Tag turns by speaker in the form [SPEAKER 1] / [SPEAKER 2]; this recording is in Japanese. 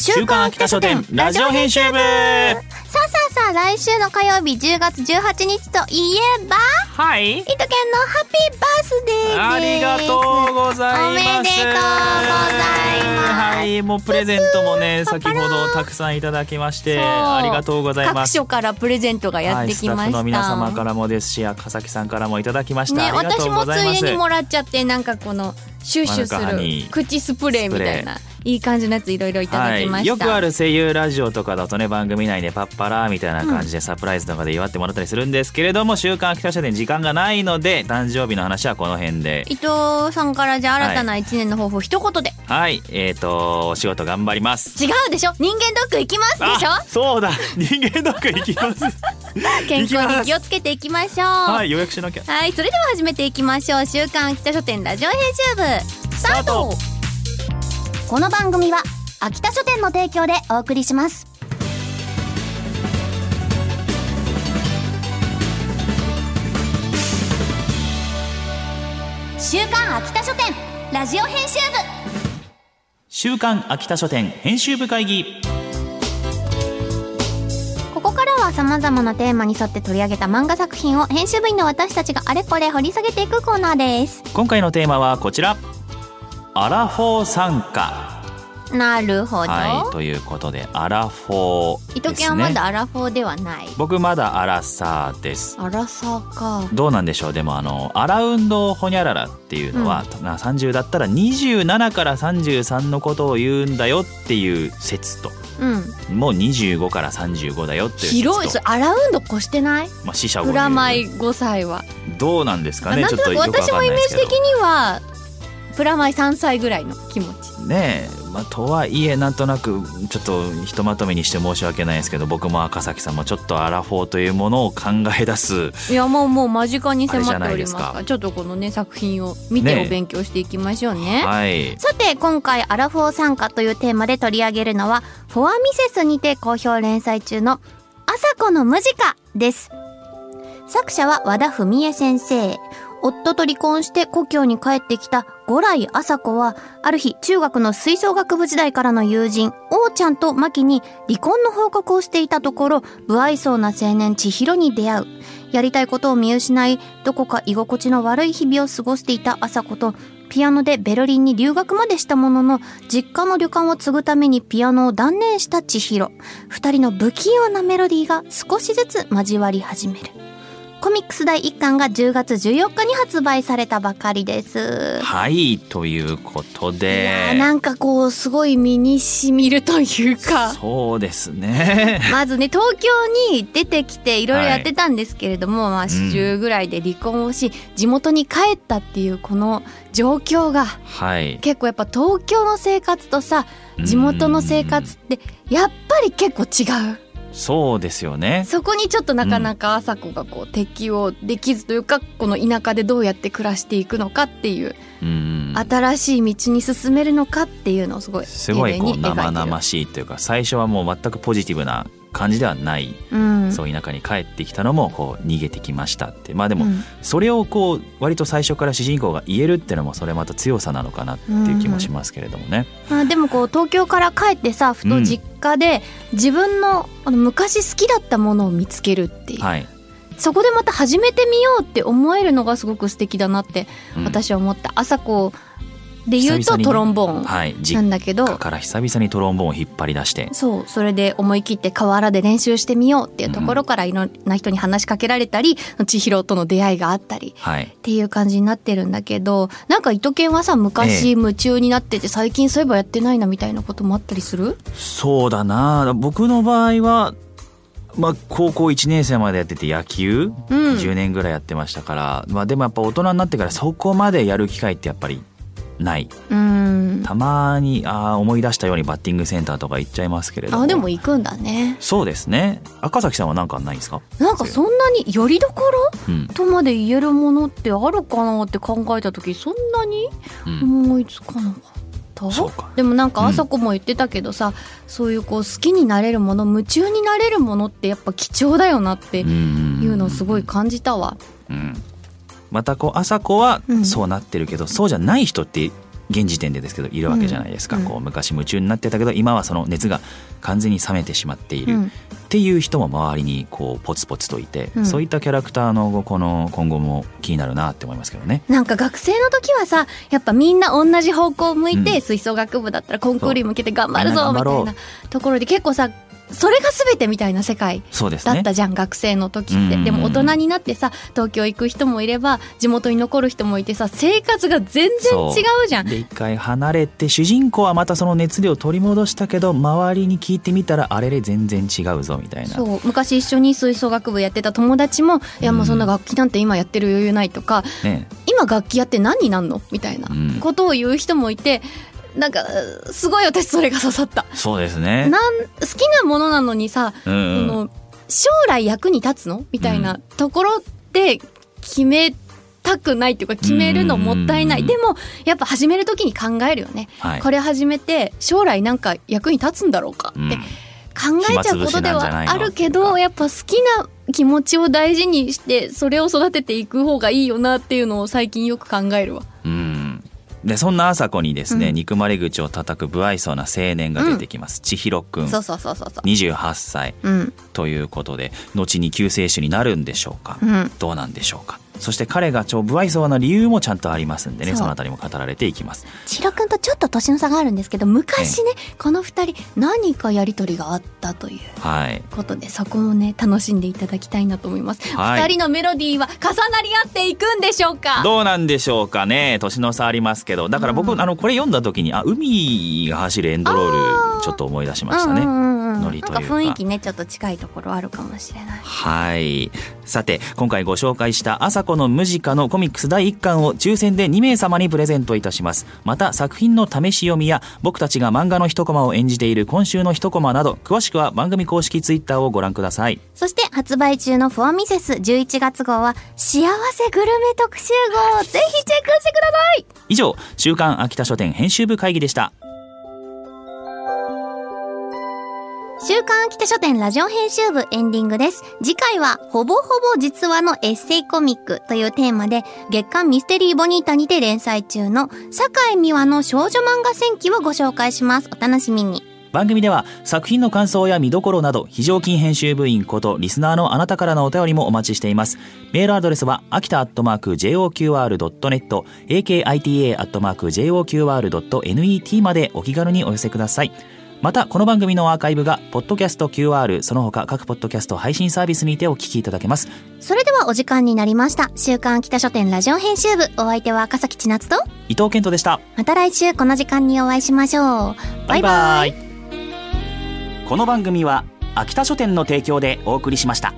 [SPEAKER 1] 週刊秋田書店ラジオ編集部。
[SPEAKER 2] さあさあさあ来週の火曜日10月18日といえば
[SPEAKER 1] はい。
[SPEAKER 2] 伊藤健のハッピーバースデーです。
[SPEAKER 1] ありがとうございます。
[SPEAKER 2] おめでとうございます。
[SPEAKER 1] はいもうプレゼントもね先ほどたくさんいただきましてありがとうござい
[SPEAKER 2] 各
[SPEAKER 1] ます。
[SPEAKER 2] 所からプレゼントがやってきました、
[SPEAKER 1] はい、スタッフの皆様からもですし赤崎さんからもいただきました、
[SPEAKER 2] ね、
[SPEAKER 1] ありがと
[SPEAKER 2] 私もつ
[SPEAKER 1] うございます。
[SPEAKER 2] いでにもらっちゃってなんかこのシュッシュする
[SPEAKER 1] に。
[SPEAKER 2] 口スプレーみたいないい感じのやついろいろいただきま
[SPEAKER 1] はい、
[SPEAKER 2] した、
[SPEAKER 1] よくある声優ラジオとかだとね番組内でパッパラーみたいな感じでサプライズとかで祝ってもらったりするんですけれども「週刊秋田書店」時間がないので誕生日の話はこの辺で。
[SPEAKER 2] 伊藤さんからじゃあ新たな一年の抱負一言で、
[SPEAKER 1] はい。えーとお仕事頑張ります。
[SPEAKER 2] 違うでしょ？人間ドック行きますでしょ？
[SPEAKER 1] あそうだ。人間ドック行きます
[SPEAKER 2] 健康に気をつけていきましょう。
[SPEAKER 1] はい予約しなきゃ。
[SPEAKER 2] はい、それでは始めていきましょう。週刊秋田書店ラジオ編集部、スタート。この番組は、秋田書店の提供でお送りします。週刊秋田書店ラジオ編集
[SPEAKER 1] 週刊秋田書店編集部会議
[SPEAKER 2] 部ここからは様々なテーマに沿って取り上げた漫画作品を編集部員の私たちがあれこれ掘り下げていくコーナーです。
[SPEAKER 1] 今回のテーマはこちらアラフォー参加
[SPEAKER 2] なるほど。
[SPEAKER 1] はいということでアラフォー
[SPEAKER 2] 伊藤
[SPEAKER 1] ですね
[SPEAKER 2] 家はまだアラフォーではない。
[SPEAKER 1] 僕まだアラサーです
[SPEAKER 2] アラサーか。
[SPEAKER 1] どうなんでしょう？でもあのアラウンドホニャララっていうのは、な30だったら27から33のことを言うんだよっていう説と
[SPEAKER 2] うん。
[SPEAKER 1] もう25から35だよっていう
[SPEAKER 2] 広い。それアラウンド越してない？
[SPEAKER 1] まあ、死者
[SPEAKER 2] プラマイ5歳は。
[SPEAKER 1] どうなんですかね？
[SPEAKER 2] なん
[SPEAKER 1] ちょっとよくわ
[SPEAKER 2] 私もイ
[SPEAKER 1] かんないですけど
[SPEAKER 2] メージ的には、プラマイ3歳ぐらいの気持ち。
[SPEAKER 1] ねえ、まあ、とはいえなんとなくちょっとひとまとめにして申し訳ないですけど僕も赤崎さんもちょっとアラフォーというものを考え出す
[SPEAKER 2] いやもうもう間近に迫っております。
[SPEAKER 1] あれじゃないです
[SPEAKER 2] か。ちょっとこのね作品を見て
[SPEAKER 1] ね
[SPEAKER 2] お勉強していきましょうね。
[SPEAKER 1] はい。
[SPEAKER 2] さて今回アラフォー参加というテーマで取り上げるのはフォアミセスにて好評連載中の「朝子のムジカ」です。作者は和田文江先生夫と離婚して故郷に帰ってきた五来朝子はある日中学の吹奏楽部時代からの友人王ちゃんとマキに離婚の報告をしていたところ不愛想な青年千尋に出会う。やりたいことを見失いどこか居心地の悪い日々を過ごしていた朝子とピアノでベルリンに留学までしたものの実家の旅館を継ぐためにピアノを断念した千尋。二人の不器用なメロディーが少しずつ交わり始める。コミックス第1巻が10月14日に発売されたばかりです。
[SPEAKER 1] はいということ
[SPEAKER 2] いやなんかこうすごい身にしみるというか。
[SPEAKER 1] そうですね。
[SPEAKER 2] まずね東京に出てきていろいろやってたんですけれども、まあ40ぐらいで離婚をし、地元に帰ったっていうこの状況が
[SPEAKER 1] はい。
[SPEAKER 2] 結構やっぱ東京の生活とさ地元の生活ってやっぱり結構違う
[SPEAKER 1] そうですよね。
[SPEAKER 2] そこにちょっとなかなか朝子がこう適応できずというかこの田舎でどうやって暮らしていくのかっていう
[SPEAKER 1] うん
[SPEAKER 2] 新しい道に進めるのかっていうのをすごい
[SPEAKER 1] すごいこう生々しいというか最初はもう全くポジティブな感じではない、
[SPEAKER 2] うん。
[SPEAKER 1] そう田舎に帰ってきたのもこう逃げてきましたって。まあでも
[SPEAKER 2] うん。
[SPEAKER 1] それをこう割と最初から主人公が言えるっていうのもそれまた強さなのかなっていう気もしますけれどもね。
[SPEAKER 2] まあ、でもこう東京から帰ってさふと実家で自分のあの昔好きだったものを見つけるっていう、
[SPEAKER 1] はい、
[SPEAKER 2] そこでまた始めてみようって思えるのがすごく素敵だなって
[SPEAKER 1] うん。
[SPEAKER 2] 私は思った、朝子で言うとトロンボーン
[SPEAKER 1] はい、
[SPEAKER 2] な
[SPEAKER 1] 実
[SPEAKER 2] んだけど、
[SPEAKER 1] 家から久々にトロンボーンを引っ張り出して。
[SPEAKER 2] そう。それで思い切って河原で練習してみようっていうところからいろんな人に話しかけられたり千尋との出会いがあったり
[SPEAKER 1] はい。
[SPEAKER 2] っていう感じになってるんだけどなんか糸犬はさ昔夢中になってて最近そういえばやってないなみたいなこともあったりする？
[SPEAKER 1] そうだな。僕の場合はまあ高校1年生までやってて野球、
[SPEAKER 2] うん。
[SPEAKER 1] 10年ぐらいやってましたから、まあ、でもやっぱ大人になってからそこまでやる機会ってやっぱりない。
[SPEAKER 2] うん。
[SPEAKER 1] たまにあー思い出したようにバッティングセンターとか行っちゃいますけれども。
[SPEAKER 2] あでも行くんだね。
[SPEAKER 1] そうですね。赤崎さんは何かないですか？
[SPEAKER 2] なんかそんなによりどころ
[SPEAKER 1] うん。
[SPEAKER 2] とまで言えるものってあるかなって考えた時そんなに
[SPEAKER 1] うん。
[SPEAKER 2] 思いつかなかった、
[SPEAKER 1] そうか。
[SPEAKER 2] でもなんか
[SPEAKER 1] うん。
[SPEAKER 2] あさこも言ってたけどさ、そういうこう好きになれるもの夢中になれるものってやっぱ貴重だよなっていうのをすごい感じたわ。
[SPEAKER 1] うんまたこう朝子は
[SPEAKER 2] うん。
[SPEAKER 1] そうなってるけど、そうじゃない人って現時点でですけどいるわけじゃないですか、
[SPEAKER 2] うん。
[SPEAKER 1] こう昔夢中になってたけど今はその熱が完全に冷めてしまっている、っ
[SPEAKER 2] うん。
[SPEAKER 1] ていう人も周りにこうポツポツといて、
[SPEAKER 2] うん。
[SPEAKER 1] そういったキャラクターのこの今後も気になるなって思いますけどね。
[SPEAKER 2] なんか学生の時はさやっぱみんな同じ方向を向いて、
[SPEAKER 1] うん。
[SPEAKER 2] 吹奏楽部だったらコンクールに向けて頑張るぞみたいなところで結構さそれが全てみたいな世界
[SPEAKER 1] そうですね。
[SPEAKER 2] だったじゃん、学生の時って、
[SPEAKER 1] うん。
[SPEAKER 2] でも大人になってさ東京行く人もいれば地元に残る人もいてさ生活が全然違うじゃん。
[SPEAKER 1] で一回離れて主人公はまたその熱量を取り戻したけど周りに聞いてみたらあれれ全然違うぞみたいな。
[SPEAKER 2] そう。昔一緒に吹奏楽部やってた友達も「いやもうそんな楽器なんて今やってる余裕ない」とか
[SPEAKER 1] ね「
[SPEAKER 2] 今楽器やって何になんの?」みたいな
[SPEAKER 1] うん。
[SPEAKER 2] ことを言う人もいてなんかすごい私それが刺さった。
[SPEAKER 1] そうですね。
[SPEAKER 2] なん好きなものなのにさ、
[SPEAKER 1] うんうん。
[SPEAKER 2] その将来役に立つの？みたいなところで決めたくないっていうか決めるのもったいない、
[SPEAKER 1] うん
[SPEAKER 2] でもやっぱ始める時に考えるよね、
[SPEAKER 1] はい。
[SPEAKER 2] これ始めて将来なんか役に立つんだろうか
[SPEAKER 1] うん。
[SPEAKER 2] って考えちゃうことではあるけどやっぱ好きな気持ちを大事にしてそれを育てていく方がいいよなっていうのを最近よく考えるわ。
[SPEAKER 1] うんでそんな朝子にですね、
[SPEAKER 2] うん。
[SPEAKER 1] 憎まれ口を叩く不愛想な青年が出てきます、千尋くん。
[SPEAKER 2] そうそうそうそうそう。
[SPEAKER 1] 28歳
[SPEAKER 2] うん。
[SPEAKER 1] ということで後に救世主になるんでしょうか、
[SPEAKER 2] うん。
[SPEAKER 1] どうなんでしょうか？そして彼が超不愛想な理由もちゃんとありますんでね
[SPEAKER 2] そ
[SPEAKER 1] のあたりも語られていきます。
[SPEAKER 2] 千尋くんとちょっと年の差があるんですけど昔ねこの二人何かやりとりがあったという
[SPEAKER 1] はい。
[SPEAKER 2] ことでそこもね楽しんでいただきたいなと思います、
[SPEAKER 1] はい。
[SPEAKER 2] 二人のメロディーは重なり合っていくんでしょうか？
[SPEAKER 1] どうなんでしょうかね年の差ありますけど。だから僕、
[SPEAKER 2] うん。
[SPEAKER 1] あのこれ読んだ時にあ海が走るエンドロールちょっと思い出しましたね、
[SPEAKER 2] うんうん
[SPEAKER 1] ノリという
[SPEAKER 2] か。雰囲気ねちょっと近いところあるかもしれない。
[SPEAKER 1] はい。さて今回ご紹介した「朝子のムジカ」のコミックス第1巻を抽選で2名様にプレゼントいたします。また作品の試し読みや僕たちが漫画の一コマを演じている今週の一コマなど詳しくは番組公式ツイッターをご覧ください。
[SPEAKER 2] そして発売中のフォアミセス11月号は幸せグルメ特集号。ぜひチェックしてください。
[SPEAKER 1] 以上週刊秋田書店編集部会議でした
[SPEAKER 2] 週刊秋田書店ラジオ編集部エンディングです。次回は、ほぼほぼ実話のエッセイコミックというテーマで、月刊ミステリーボニータにて連載中の、坂井美和の少女漫画戦記をご紹介します。お楽しみに。
[SPEAKER 1] 番組では作品の感想や見どころなど非常勤編集部員ことリスナーのあなたからのお便りもお待ちしていますメールアドレスは秋田アットマーク JOQR.net akita アットマーク JOQR.net までお気軽にお寄せくださいまたこの番組のアーカイブがポッドキャスト QR その他各ポッドキャスト配信サービスにてお聞きいただけます
[SPEAKER 2] それではお時間になりました。週刊秋田書店ラジオ編集部、お相手は赤崎千夏と、
[SPEAKER 1] 伊藤健人でした
[SPEAKER 2] また来週この時間にお会いしましょう。バイバイ。
[SPEAKER 1] この番組は秋田書店の提供でお送りしました